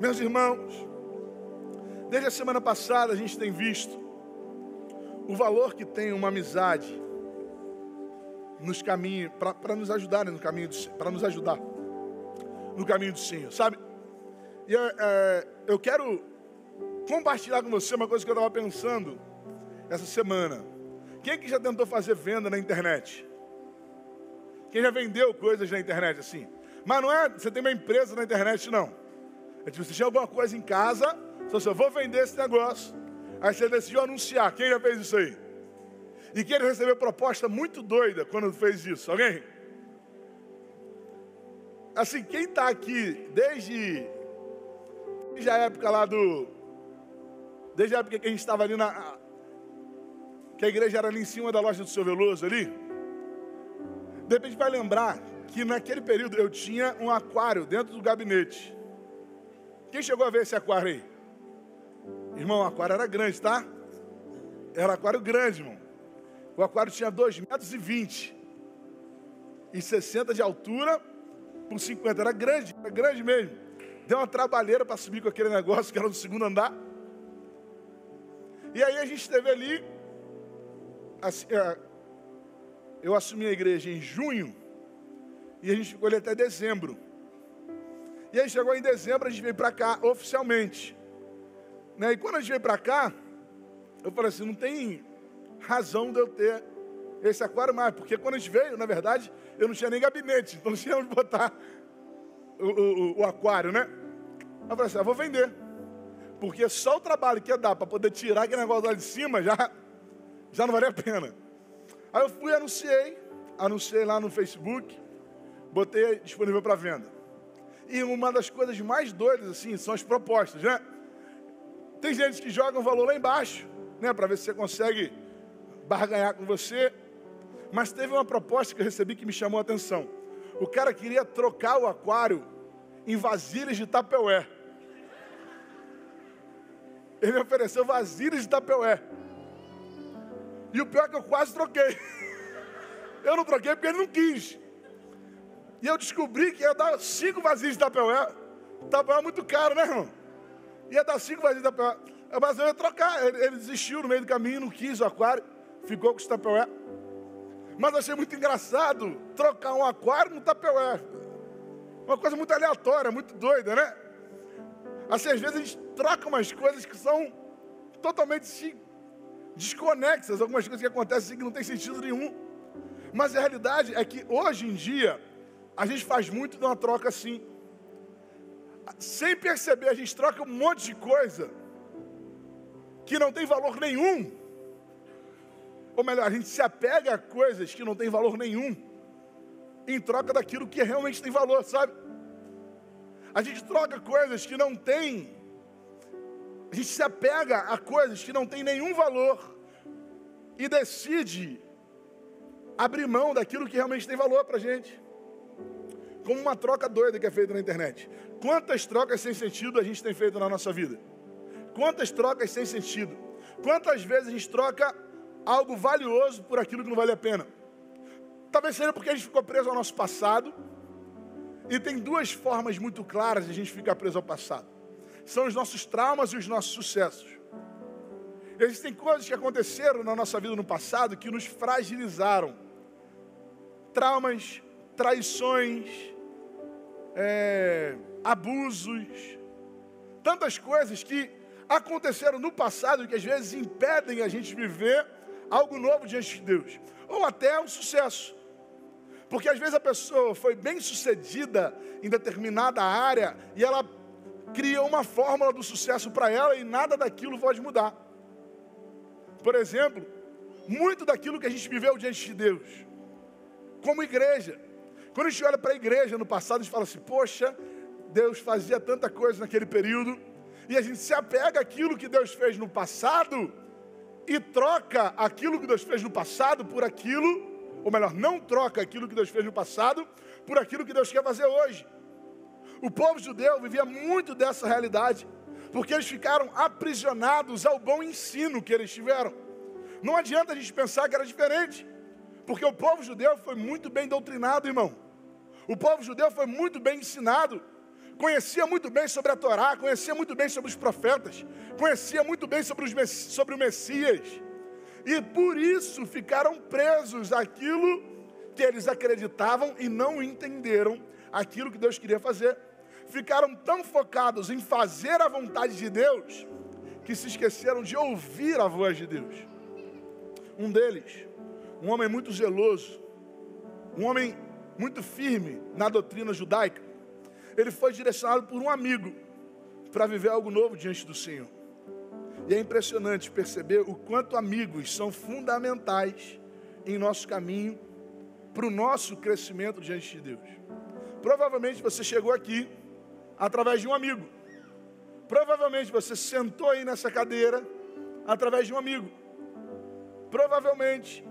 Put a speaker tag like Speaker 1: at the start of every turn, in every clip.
Speaker 1: Meus irmãos, desde a semana passada a gente tem visto o valor que tem uma amizade nos caminhos, para nos ajudar né, no caminho, para nos ajudar no caminho do Senhor, sabe? E é, eu quero compartilhar com você uma coisa que eu estava pensando essa semana. Quem que já tentou fazer venda na internet? Quem já vendeu coisas na internet assim? Mas não é, você tem uma empresa na internet, não. É tipo, você tinha alguma coisa em casa, só assim, eu vou vender esse negócio. Aí você decidiu anunciar. Quem já fez isso aí? E quem recebeu proposta muito doida quando fez isso? Alguém? Assim, quem está aqui desde, desde a época lá do. Desde a época que a gente estava ali na. Que a igreja era ali em cima da loja do seu Veloso ali. De repente vai lembrar que naquele período eu tinha um aquário dentro do gabinete. Quem chegou a ver esse aquário aí? Irmão, o aquário era grande, tá? Era aquário grande, irmão. O aquário tinha 2 metros e 20 e 60 de altura por 50. Era grande, era grande mesmo. Deu uma trabalheira para subir com aquele negócio que era no segundo andar. E aí a gente esteve ali. Assim, é, eu assumi a igreja em junho e a gente ficou ali até dezembro. E aí chegou em dezembro, a gente veio para cá oficialmente. Né? E quando a gente veio para cá, eu falei assim, não tem razão de eu ter esse aquário mais, porque quando a gente veio, na verdade, eu não tinha nem gabinete, então não tinha onde botar o, o, o aquário, né? Eu falei assim, eu vou vender. Porque só o trabalho que ia dar para poder tirar aquele negócio lá de cima já, já não valia a pena. Aí eu fui anunciei, anunciei lá no Facebook, botei disponível para venda. E uma das coisas mais doidas, assim, são as propostas, né? Tem gente que joga um valor lá embaixo, né? Para ver se você consegue barganhar com você. Mas teve uma proposta que eu recebi que me chamou a atenção. O cara queria trocar o aquário em vasilhas de tapeué. Ele me ofereceu vasilhas de tapeué. E o pior é que eu quase troquei. Eu não troquei porque ele não quis. E eu descobri que ia dar cinco vasilhas de tapeué. Tapeué é muito caro, né, irmão? Ia dar cinco vasilhas de tapeué. Mas eu ia trocar. Ele, ele desistiu no meio do caminho, não quis o aquário. Ficou com os tapeué. Mas achei muito engraçado trocar um aquário no tapeué. Uma coisa muito aleatória, muito doida, né? Assim, às vezes a gente troca umas coisas que são totalmente desconexas, algumas coisas que acontecem assim que não tem sentido nenhum. Mas a realidade é que hoje em dia a gente faz muito de uma troca assim. Sem perceber, a gente troca um monte de coisa que não tem valor nenhum. Ou melhor, a gente se apega a coisas que não tem valor nenhum em troca daquilo que realmente tem valor, sabe? A gente troca coisas que não tem. A gente se apega a coisas que não tem nenhum valor e decide abrir mão daquilo que realmente tem valor para gente como uma troca doida que é feita na internet. Quantas trocas sem sentido a gente tem feito na nossa vida? Quantas trocas sem sentido? Quantas vezes a gente troca algo valioso por aquilo que não vale a pena? Talvez seja porque a gente ficou preso ao nosso passado. E tem duas formas muito claras de a gente ficar preso ao passado. São os nossos traumas e os nossos sucessos. Existem coisas que aconteceram na nossa vida no passado que nos fragilizaram. Traumas, traições, é, abusos, tantas coisas que aconteceram no passado que às vezes impedem a gente viver algo novo diante de Deus, ou até um sucesso. Porque às vezes a pessoa foi bem sucedida em determinada área e ela cria uma fórmula do sucesso para ela e nada daquilo pode mudar. Por exemplo, muito daquilo que a gente viveu diante de Deus, como igreja, quando a gente olha para a igreja no passado, a gente fala assim: poxa, Deus fazia tanta coisa naquele período, e a gente se apega àquilo que Deus fez no passado e troca aquilo que Deus fez no passado por aquilo, ou melhor, não troca aquilo que Deus fez no passado por aquilo que Deus quer fazer hoje. O povo judeu vivia muito dessa realidade, porque eles ficaram aprisionados ao bom ensino que eles tiveram. Não adianta a gente pensar que era diferente, porque o povo judeu foi muito bem doutrinado, irmão. O povo judeu foi muito bem ensinado. conhecia muito bem sobre a Torá, conhecia muito bem sobre os profetas, conhecia muito bem sobre, os, sobre o Messias. E por isso ficaram presos àquilo que eles acreditavam e não entenderam aquilo que Deus queria fazer. Ficaram tão focados em fazer a vontade de Deus que se esqueceram de ouvir a voz de Deus. Um deles, um homem muito zeloso, um homem muito firme na doutrina judaica, ele foi direcionado por um amigo para viver algo novo diante do Senhor. E é impressionante perceber o quanto amigos são fundamentais em nosso caminho para o nosso crescimento diante de Deus. Provavelmente você chegou aqui através de um amigo. Provavelmente você sentou aí nessa cadeira através de um amigo. Provavelmente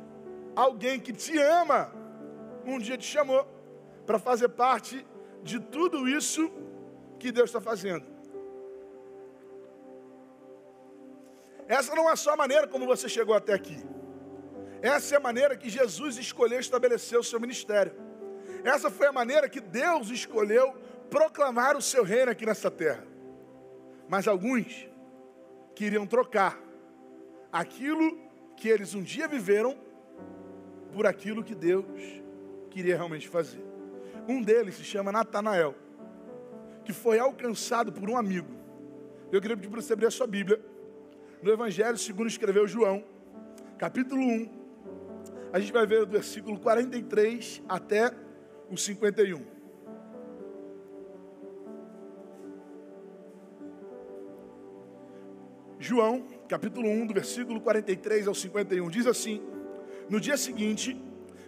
Speaker 1: alguém que te ama um dia te chamou para fazer parte de tudo isso que Deus está fazendo. Essa não é só a maneira como você chegou até aqui. Essa é a maneira que Jesus escolheu estabelecer o seu ministério. Essa foi a maneira que Deus escolheu proclamar o seu reino aqui nessa terra. Mas alguns queriam trocar aquilo que eles um dia viveram por aquilo que Deus queria realmente fazer. Um deles se chama Natanael, que foi alcançado por um amigo. Eu queria pedir para você abrir a sua Bíblia, no Evangelho segundo escreveu João, capítulo 1. A gente vai ver do versículo 43 até o 51. João, capítulo 1, do versículo 43 ao 51, diz assim: No dia seguinte,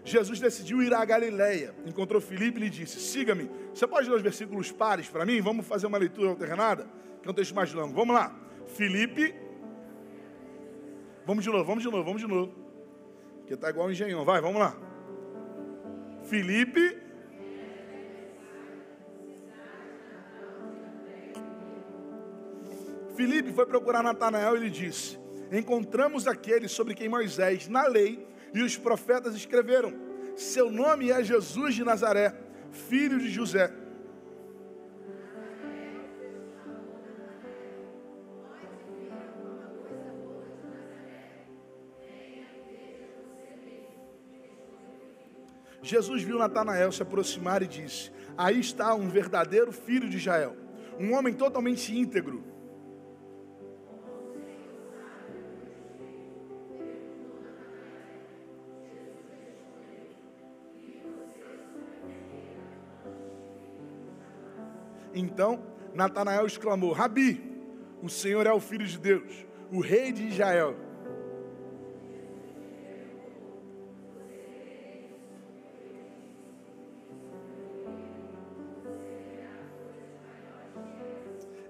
Speaker 1: Jesus decidiu ir à Galileia. Encontrou Filipe e lhe disse: Siga-me. Você pode ler os versículos pares para mim? Vamos fazer uma leitura alternada? Que é um texto mais longo. Vamos lá. Filipe. Vamos de novo, vamos de novo, vamos de novo. Que está igual o engenhão. Vai, vamos lá. Filipe. Filipe foi procurar Natanael e lhe disse: Encontramos aquele sobre quem Moisés, na lei, e os profetas escreveram: Seu nome é Jesus de Nazaré, filho de José. Jesus viu Natanael se aproximar e disse: Aí está um verdadeiro filho de Israel, um homem totalmente íntegro Então Natanael exclamou: Rabi, o Senhor é o Filho de Deus, o Rei de Israel.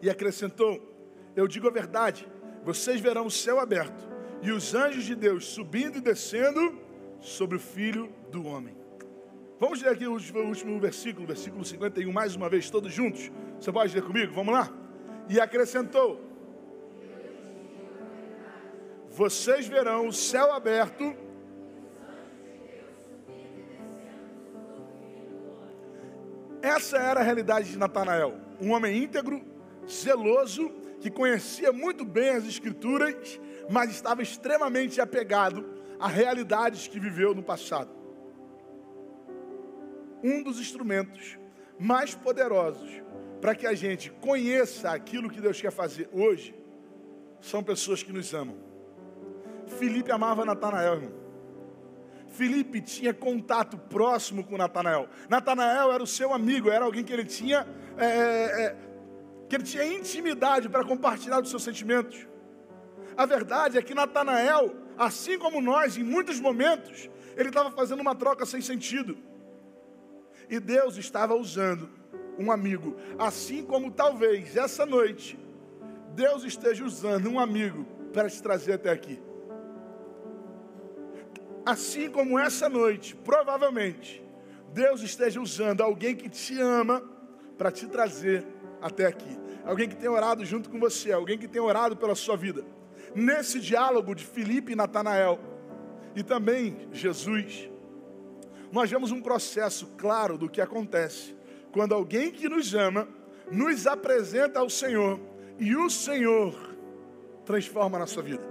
Speaker 1: E acrescentou: Eu digo a verdade, vocês verão o céu aberto e os anjos de Deus subindo e descendo sobre o Filho do Homem. Vamos ler aqui o último versículo, versículo 51, mais uma vez, todos juntos. Você pode ler comigo? Vamos lá? E acrescentou: Vocês verão o céu aberto. Essa era a realidade de Natanael, um homem íntegro, zeloso, que conhecia muito bem as Escrituras, mas estava extremamente apegado a realidades que viveu no passado um dos instrumentos mais poderosos para que a gente conheça aquilo que Deus quer fazer hoje são pessoas que nos amam. Felipe amava Natanael, irmão. Felipe tinha contato próximo com Natanael. Natanael era o seu amigo, era alguém que ele tinha, é, é, é que ele tinha intimidade para compartilhar os seus sentimentos. A verdade é que Natanael, assim como nós, em muitos momentos, ele estava fazendo uma troca sem sentido. E Deus estava usando um amigo, assim como talvez essa noite Deus esteja usando um amigo para te trazer até aqui. Assim como essa noite, provavelmente, Deus esteja usando alguém que te ama para te trazer até aqui. Alguém que tem orado junto com você, alguém que tem orado pela sua vida. Nesse diálogo de Filipe e Natanael, e também Jesus, nós vemos um processo claro do que acontece quando alguém que nos ama nos apresenta ao Senhor e o Senhor transforma a nossa vida.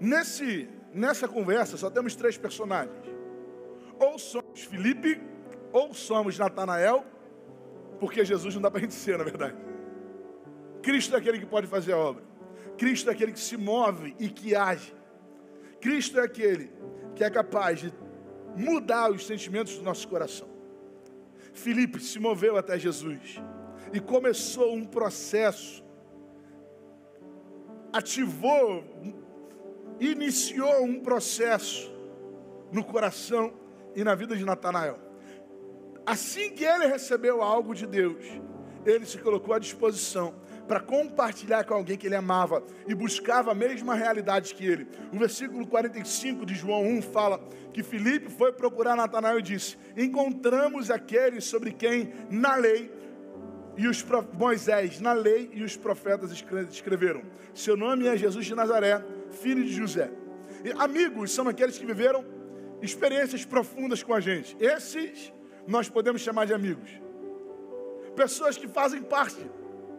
Speaker 1: Nesse, nessa conversa só temos três personagens. Ou somos Felipe, ou somos Natanael, porque Jesus não dá para a gente ser, na verdade. Cristo é aquele que pode fazer a obra. Cristo é aquele que se move e que age. Cristo é aquele que é capaz de mudar os sentimentos do nosso coração. Filipe se moveu até Jesus e começou um processo, ativou, iniciou um processo no coração e na vida de Natanael. Assim que ele recebeu algo de Deus, ele se colocou à disposição para compartilhar com alguém que ele amava e buscava a mesma realidade que ele. O versículo 45 de João 1 fala que Filipe foi procurar Natanael e disse: Encontramos aquele sobre quem na lei e os Moisés, na lei e os profetas escreveram. Seu nome é Jesus de Nazaré, filho de José. E amigos são aqueles que viveram experiências profundas com a gente. Esses nós podemos chamar de amigos. Pessoas que fazem parte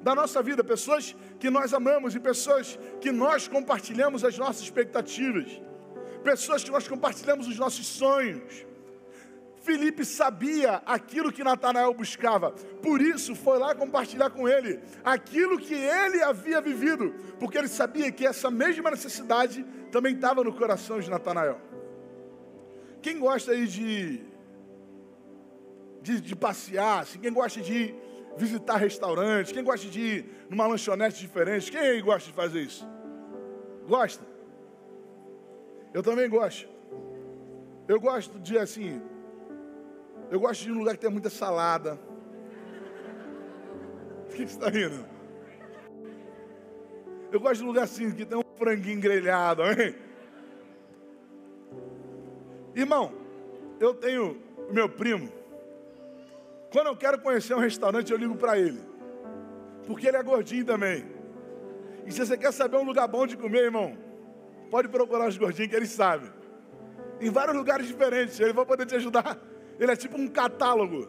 Speaker 1: da nossa vida, pessoas que nós amamos e pessoas que nós compartilhamos as nossas expectativas, pessoas que nós compartilhamos os nossos sonhos. Felipe sabia aquilo que Natanael buscava, por isso foi lá compartilhar com ele aquilo que ele havia vivido, porque ele sabia que essa mesma necessidade também estava no coração de Natanael. Quem gosta aí de, de, de passear, assim, quem gosta de visitar restaurantes, quem gosta de ir numa lanchonete diferente, quem gosta de fazer isso? Gosta? Eu também gosto. Eu gosto de assim, eu gosto de um lugar que tem muita salada. O que você está rindo? Eu gosto de um lugar assim, que tem um franguinho grelhado, hein? Irmão, eu tenho meu primo, quando eu quero conhecer um restaurante, eu ligo para ele. Porque ele é gordinho também. E se você quer saber um lugar bom de comer, irmão, pode procurar os gordinhos que ele sabe. Em vários lugares diferentes, ele vai poder te ajudar. Ele é tipo um catálogo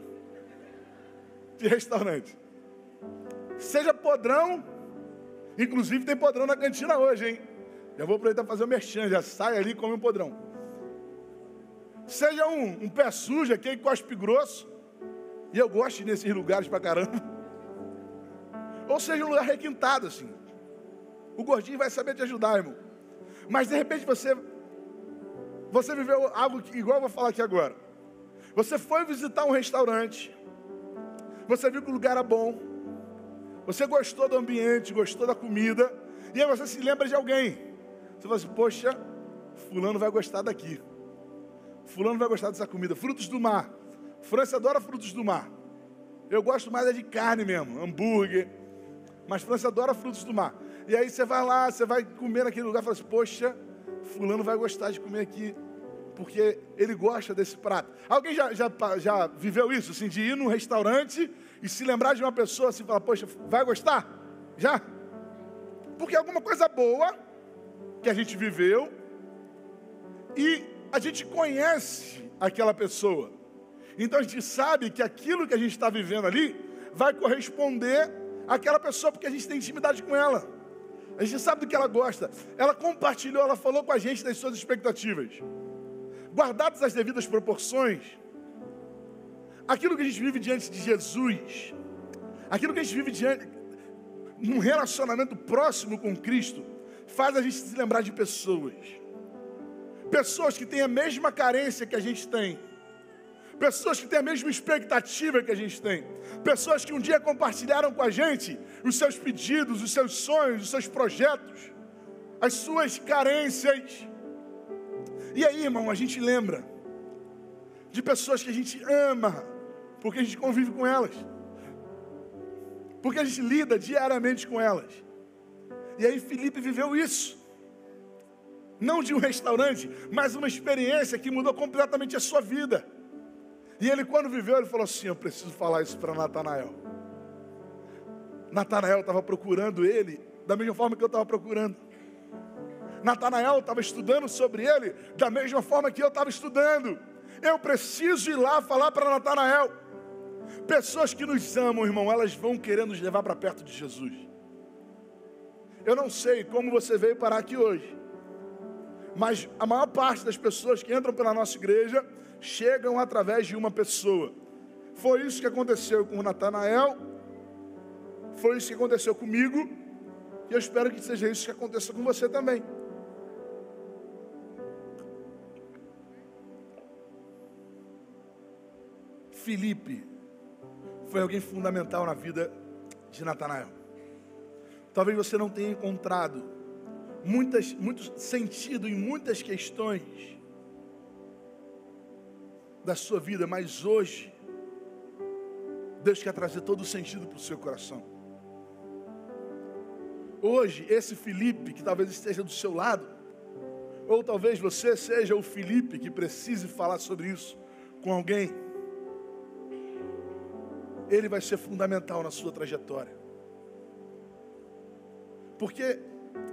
Speaker 1: de restaurante. Seja podrão, inclusive tem podrão na cantina hoje, hein? Já vou aproveitar fazer o merchan, já sai ali e come um podrão. Seja um, um pé sujo, aquele cospe grosso, e eu gosto nesses lugares pra caramba. Ou seja, um lugar requintado assim. O gordinho vai saber te ajudar, irmão. Mas de repente você você viveu algo que, igual eu vou falar aqui agora. Você foi visitar um restaurante. Você viu que o lugar era bom. Você gostou do ambiente, gostou da comida. E aí você se lembra de alguém. Você fala assim, poxa, fulano vai gostar daqui. Fulano vai gostar dessa comida. Frutos do mar. França adora frutos do mar. Eu gosto mais é de carne mesmo, hambúrguer. Mas França adora frutos do mar. E aí você vai lá, você vai comer naquele lugar e fala assim, poxa, fulano vai gostar de comer aqui. Porque ele gosta desse prato. Alguém já, já, já viveu isso? Assim, de ir num restaurante e se lembrar de uma pessoa assim, falar, poxa, vai gostar? Já? Porque é alguma coisa boa que a gente viveu e a gente conhece aquela pessoa. Então a gente sabe que aquilo que a gente está vivendo ali vai corresponder àquela pessoa, porque a gente tem intimidade com ela. A gente sabe do que ela gosta. Ela compartilhou, ela falou com a gente das suas expectativas. Guardadas as devidas proporções, aquilo que a gente vive diante de Jesus, aquilo que a gente vive diante, num relacionamento próximo com Cristo, faz a gente se lembrar de pessoas. Pessoas que têm a mesma carência que a gente tem pessoas que têm a mesma expectativa que a gente tem, pessoas que um dia compartilharam com a gente os seus pedidos, os seus sonhos, os seus projetos, as suas carências. E aí, irmão, a gente lembra de pessoas que a gente ama, porque a gente convive com elas, porque a gente lida diariamente com elas. E aí, Felipe viveu isso. Não de um restaurante, mas uma experiência que mudou completamente a sua vida. E ele, quando viveu, ele falou assim: Eu preciso falar isso para Natanael. Natanael estava procurando ele da mesma forma que eu estava procurando. Natanael estava estudando sobre ele da mesma forma que eu estava estudando. Eu preciso ir lá falar para Natanael. Pessoas que nos amam, irmão, elas vão querer nos levar para perto de Jesus. Eu não sei como você veio parar aqui hoje, mas a maior parte das pessoas que entram pela nossa igreja chegam através de uma pessoa. Foi isso que aconteceu com Natanael, foi isso que aconteceu comigo, e eu espero que seja isso que aconteça com você também. Felipe foi alguém fundamental na vida de Natanael. Talvez você não tenha encontrado muitas, muito sentido em muitas questões da sua vida, mas hoje Deus quer trazer todo o sentido para o seu coração. Hoje, esse Felipe que talvez esteja do seu lado, ou talvez você seja o Felipe que precise falar sobre isso com alguém ele vai ser fundamental na sua trajetória. Porque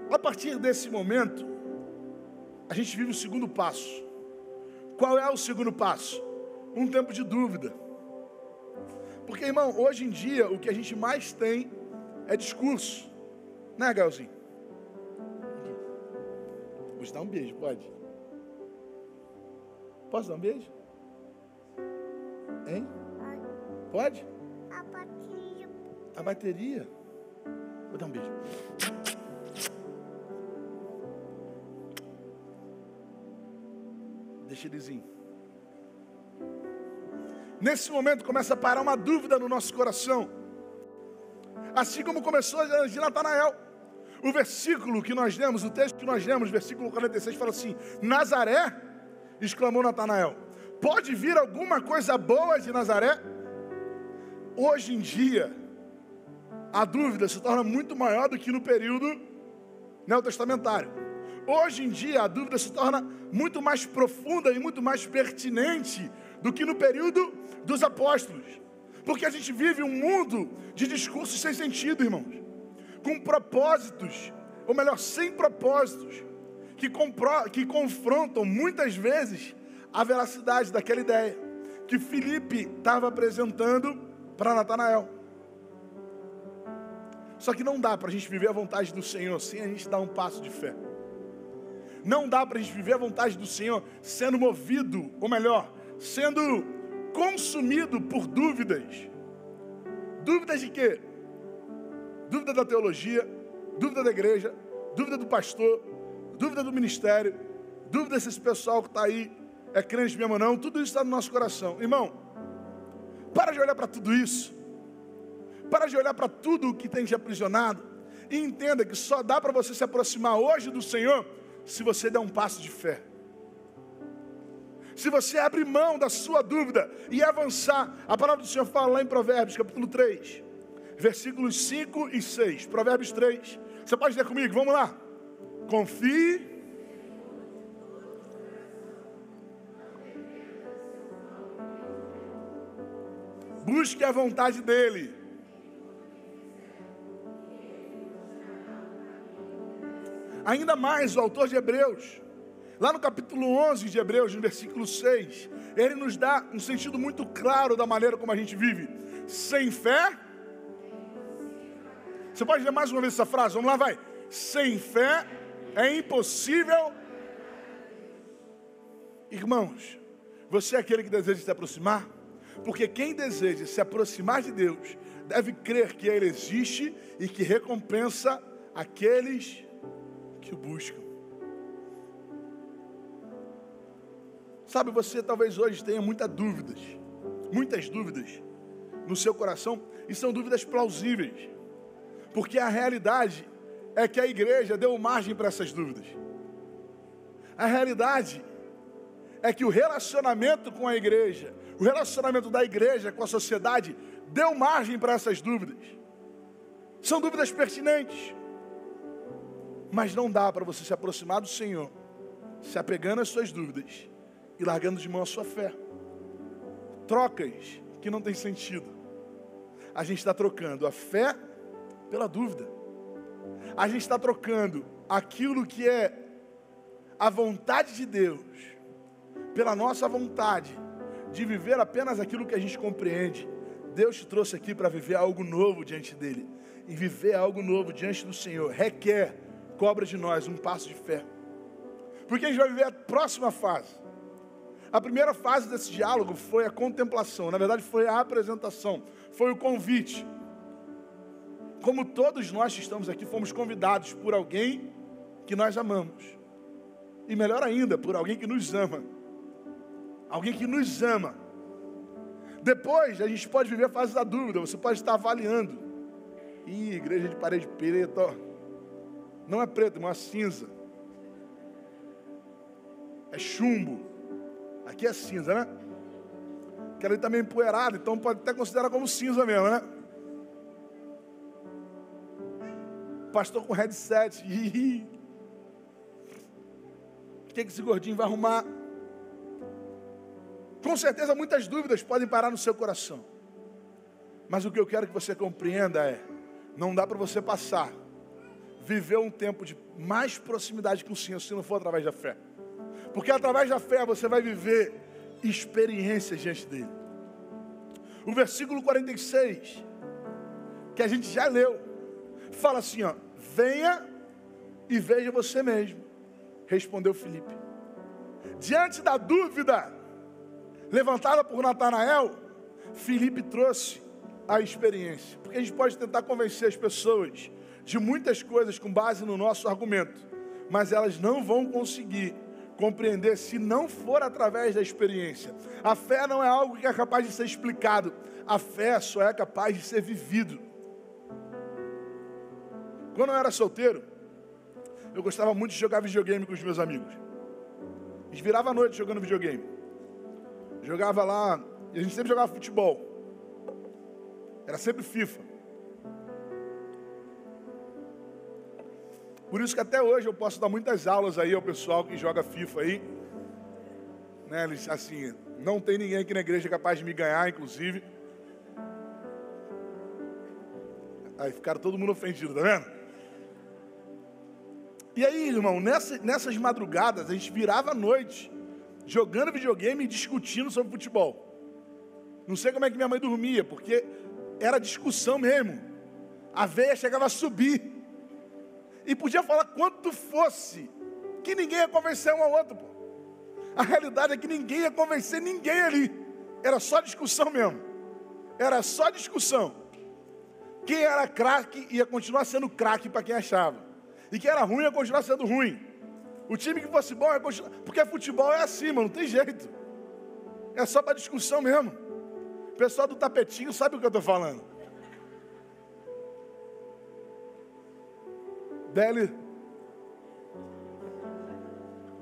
Speaker 1: a partir desse momento, a gente vive o segundo passo. Qual é o segundo passo? Um tempo de dúvida. Porque, irmão, hoje em dia o que a gente mais tem é discurso. Né, Galzinho? Vou te dar um beijo, pode? Posso dar um beijo? Hein? Pode? A bateria. Vou dar um beijo. Deixa eles ir. Nesse momento começa a parar uma dúvida no nosso coração. Assim como começou de Natanael. O versículo que nós lemos, o texto que nós lemos, versículo 46, fala assim: Nazaré, exclamou Natanael, pode vir alguma coisa boa de Nazaré? Hoje em dia, a dúvida se torna muito maior do que no período neotestamentário. Hoje em dia, a dúvida se torna muito mais profunda e muito mais pertinente do que no período dos apóstolos. Porque a gente vive um mundo de discursos sem sentido, irmãos. Com propósitos, ou melhor, sem propósitos, que, compro, que confrontam muitas vezes a veracidade daquela ideia que Felipe estava apresentando para Natanael. Só que não dá para a gente viver a vontade do Senhor sem a gente dar um passo de fé. Não dá para a gente viver a vontade do Senhor sendo movido, ou melhor, sendo consumido por dúvidas. Dúvidas de quê? Dúvida da teologia, dúvida da igreja, dúvida do pastor, dúvida do ministério, dúvida se esse pessoal que está aí é crente mesmo ou não, tudo isso está no nosso coração. Irmão, para de olhar para tudo isso para de olhar para tudo o que tem te aprisionado e entenda que só dá para você se aproximar hoje do Senhor se você der um passo de fé. Se você abrir mão da sua dúvida e avançar, a palavra do Senhor fala lá em Provérbios, capítulo 3, versículos 5 e 6. Provérbios 3. Você pode ler comigo? Vamos lá. Confie busque a vontade dEle. Ainda mais o autor de Hebreus, lá no capítulo 11 de Hebreus, no versículo 6, ele nos dá um sentido muito claro da maneira como a gente vive. Sem fé. Você pode ler mais uma vez essa frase? Vamos lá, vai. Sem fé é impossível. Irmãos, você é aquele que deseja se aproximar? Porque quem deseja se aproximar de Deus deve crer que Ele existe e que recompensa aqueles que o buscam. Sabe, você talvez hoje tenha muitas dúvidas, muitas dúvidas no seu coração, e são dúvidas plausíveis, porque a realidade é que a igreja deu margem para essas dúvidas. A realidade é que o relacionamento com a igreja, o relacionamento da igreja com a sociedade, deu margem para essas dúvidas. São dúvidas pertinentes. Mas não dá para você se aproximar do Senhor, se apegando às suas dúvidas e largando de mão a sua fé. Trocas que não tem sentido. A gente está trocando a fé pela dúvida. A gente está trocando aquilo que é a vontade de Deus pela nossa vontade de viver apenas aquilo que a gente compreende Deus te trouxe aqui para viver algo novo diante dele. E viver algo novo diante do Senhor requer, cobra de nós um passo de fé. Porque a gente vai viver a próxima fase. A primeira fase desse diálogo foi a contemplação, na verdade foi a apresentação, foi o convite. Como todos nós que estamos aqui fomos convidados por alguém que nós amamos. E melhor ainda, por alguém que nos ama. Alguém que nos ama. Depois, a gente pode viver a fase da dúvida, você pode estar avaliando. Ih, igreja de parede preta. Não é preto, mas é cinza. É chumbo. Aqui é cinza, né? Aquela ali também tá empoeirado, então pode até considerar como cinza mesmo, né? Pastor com headset. O que esse gordinho vai arrumar? Com certeza muitas dúvidas podem parar no seu coração. Mas o que eu quero que você compreenda é: não dá para você passar, viver um tempo de mais proximidade com o Senhor se não for através da fé. Porque através da fé você vai viver experiências diante dele. O versículo 46, que a gente já leu, fala assim: ó, venha e veja você mesmo, respondeu Filipe. Diante da dúvida, levantada por Natanael, Felipe trouxe a experiência. Porque a gente pode tentar convencer as pessoas de muitas coisas com base no nosso argumento, mas elas não vão conseguir compreender se não for através da experiência. A fé não é algo que é capaz de ser explicado, a fé só é capaz de ser vivido. Quando eu era solteiro, eu gostava muito de jogar videogame com os meus amigos. Gente virava a noite jogando videogame. Jogava lá, a gente sempre jogava futebol. Era sempre FIFA. Por isso que até hoje eu posso dar muitas aulas aí ao pessoal que joga FIFA aí. Né, eles, assim, não tem ninguém aqui na igreja capaz de me ganhar, inclusive. Aí ficaram todo mundo ofendido, tá vendo? E aí, irmão, nessa, nessas madrugadas, a gente virava a noite jogando videogame e discutindo sobre futebol. Não sei como é que minha mãe dormia, porque era discussão mesmo. A veia chegava a subir. E podia falar quanto fosse, que ninguém ia convencer um ao outro. Pô. A realidade é que ninguém ia convencer ninguém ali. Era só discussão mesmo. Era só discussão. Quem era craque ia continuar sendo craque para quem achava. E quem era ruim ia continuar sendo ruim. O time que fosse bom é continuar. Porque futebol é assim, mano, não tem jeito. É só para discussão mesmo. O pessoal do tapetinho sabe o que eu estou falando. Deli.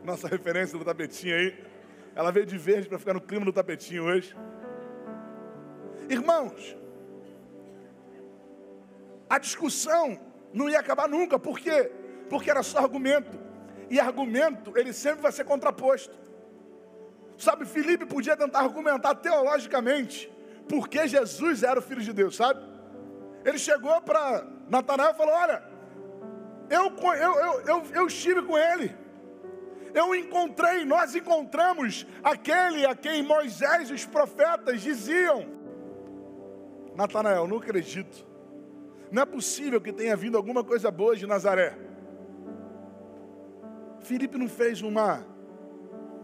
Speaker 1: Nossa referência do tapetinho aí. Ela veio de verde para ficar no clima do tapetinho hoje. Irmãos, a discussão não ia acabar nunca. Por quê? Porque era só argumento e argumento, ele sempre vai ser contraposto. Sabe, Filipe podia tentar argumentar teologicamente porque Jesus era o Filho de Deus, sabe? Ele chegou para Natanael e falou: Olha, eu, eu, eu, eu, eu estive com ele, eu encontrei, nós encontramos aquele a quem Moisés e os profetas diziam. Natanael, não acredito. Não é possível que tenha vindo alguma coisa boa de Nazaré. Filipe não fez uma,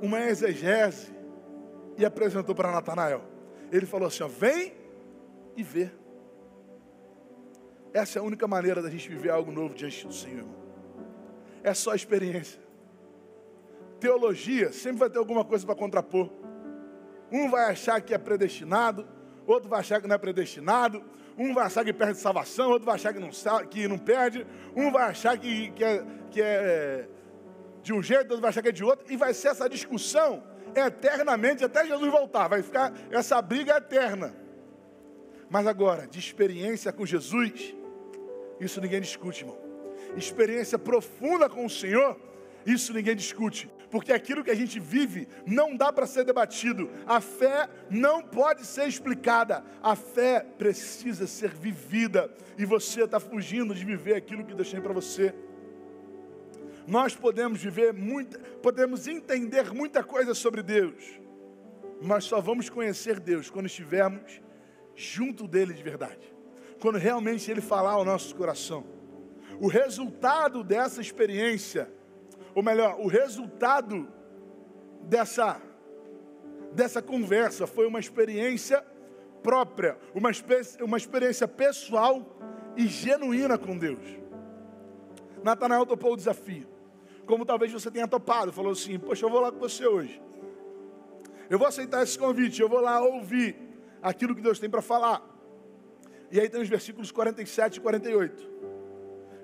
Speaker 1: uma exegese e apresentou para Natanael. Ele falou assim: ó, vem e vê. Essa é a única maneira da gente viver algo novo diante do Senhor. É só experiência. Teologia sempre vai ter alguma coisa para contrapor. Um vai achar que é predestinado, outro vai achar que não é predestinado, um vai achar que perde salvação, outro vai achar que não, que não perde, um vai achar que, que, é, que é de um jeito, outro vai achar que é de outro, e vai ser essa discussão eternamente até Jesus voltar. Vai ficar essa briga eterna. Mas agora, de experiência com Jesus, isso ninguém discute, irmão. Experiência profunda com o Senhor, isso ninguém discute. Porque aquilo que a gente vive não dá para ser debatido. A fé não pode ser explicada. A fé precisa ser vivida. E você está fugindo de viver aquilo que deixei para você. Nós podemos viver muita, podemos entender muita coisa sobre Deus, mas só vamos conhecer Deus quando estivermos junto dele de verdade. Quando realmente ele falar ao nosso coração. O resultado dessa experiência, ou melhor, o resultado dessa dessa conversa foi uma experiência própria, uma, uma experiência pessoal e genuína com Deus. Natanael topou o desafio. Como talvez você tenha topado, falou assim: Poxa, eu vou lá com você hoje. Eu vou aceitar esse convite, eu vou lá ouvir aquilo que Deus tem para falar. E aí tem os versículos 47 e 48.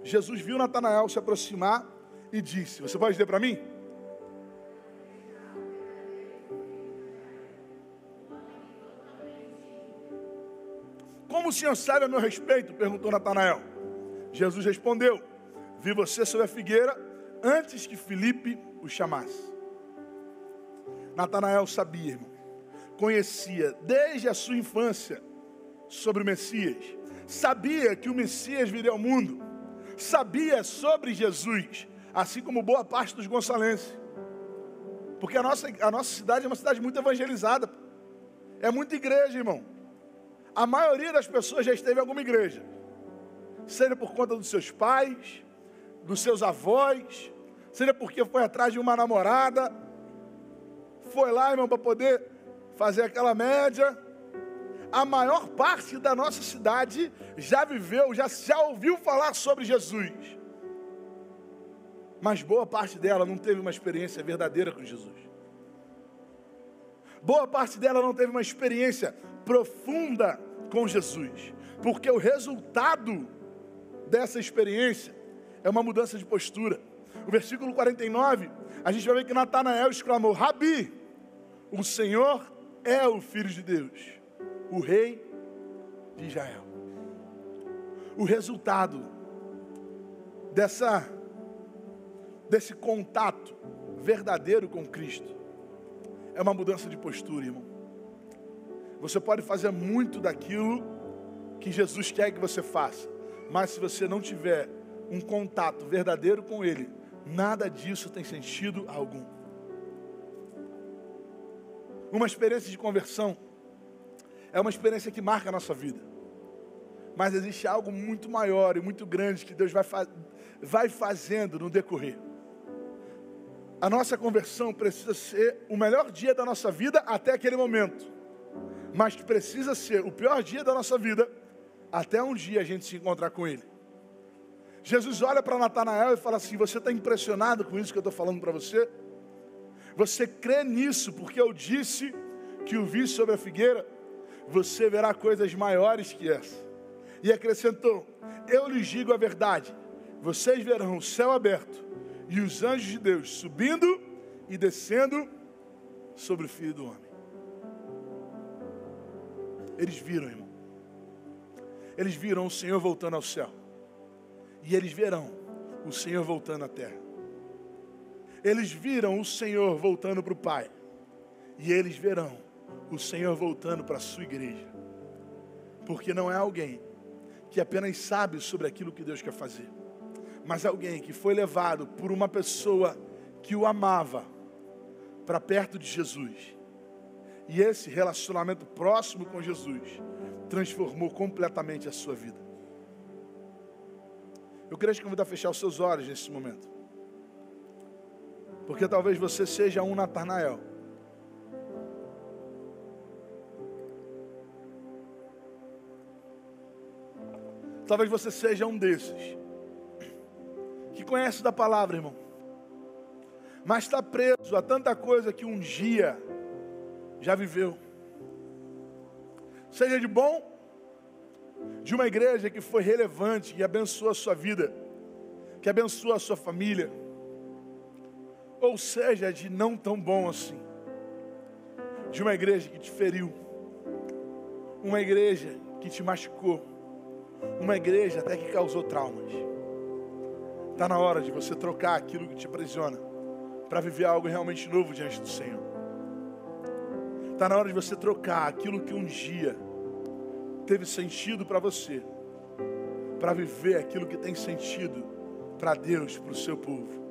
Speaker 1: Jesus viu Natanael se aproximar e disse: Você pode dizer para mim? Como o senhor sabe a meu respeito? perguntou Natanael. Jesus respondeu: Vi você sob a figueira antes que Felipe o chamasse. Natanael sabia, irmão, conhecia desde a sua infância sobre o Messias, sabia que o Messias viria ao mundo, sabia sobre Jesus, assim como boa parte dos gonçalenses. Porque a nossa, a nossa cidade é uma cidade muito evangelizada. É muita igreja, irmão. A maioria das pessoas já esteve em alguma igreja. Seja por conta dos seus pais, dos seus avós, seja porque foi atrás de uma namorada, foi lá, irmão, para poder fazer aquela média. A maior parte da nossa cidade já viveu, já, já ouviu falar sobre Jesus. Mas boa parte dela não teve uma experiência verdadeira com Jesus. Boa parte dela não teve uma experiência profunda com Jesus. Porque o resultado dessa experiência é uma mudança de postura. O versículo 49, a gente vai ver que Natanael exclamou: Rabi, o Senhor é o Filho de Deus, o Rei de Israel. O resultado dessa desse contato verdadeiro com Cristo é uma mudança de postura, irmão. Você pode fazer muito daquilo que Jesus quer que você faça, mas se você não tiver um contato verdadeiro com Ele, nada disso tem sentido algum uma experiência de conversão é uma experiência que marca a nossa vida. Mas existe algo muito maior e muito grande que Deus vai, fa vai fazendo no decorrer. A nossa conversão precisa ser o melhor dia da nossa vida até aquele momento. Mas precisa ser o pior dia da nossa vida até um dia a gente se encontrar com Ele. Jesus olha para Natanael e fala assim: Você está impressionado com isso que eu estou falando para você? Você crê nisso, porque eu disse que o vi sobre a figueira, você verá coisas maiores que essa. E acrescentou: Eu lhes digo a verdade, vocês verão o céu aberto e os anjos de Deus subindo e descendo sobre o filho do homem. Eles viram, irmão. Eles viram o Senhor voltando ao céu. E eles verão o Senhor voltando à terra eles viram o Senhor voltando para o Pai. E eles verão o Senhor voltando para a sua igreja. Porque não é alguém que apenas sabe sobre aquilo que Deus quer fazer, mas alguém que foi levado por uma pessoa que o amava para perto de Jesus. E esse relacionamento próximo com Jesus transformou completamente a sua vida. Eu queria te convidar a fechar os seus olhos nesse momento. Porque talvez você seja um Natanael. Talvez você seja um desses. Que conhece da palavra, irmão. Mas está preso a tanta coisa que um dia já viveu. Seja de bom, de uma igreja que foi relevante, que abençoou a sua vida, que abençoou a sua família ou seja, de não tão bom assim, de uma igreja que te feriu, uma igreja que te machucou, uma igreja até que causou traumas. Está na hora de você trocar aquilo que te aprisiona para viver algo realmente novo diante do Senhor. Está na hora de você trocar aquilo que um dia teve sentido para você, para viver aquilo que tem sentido para Deus, para o seu povo.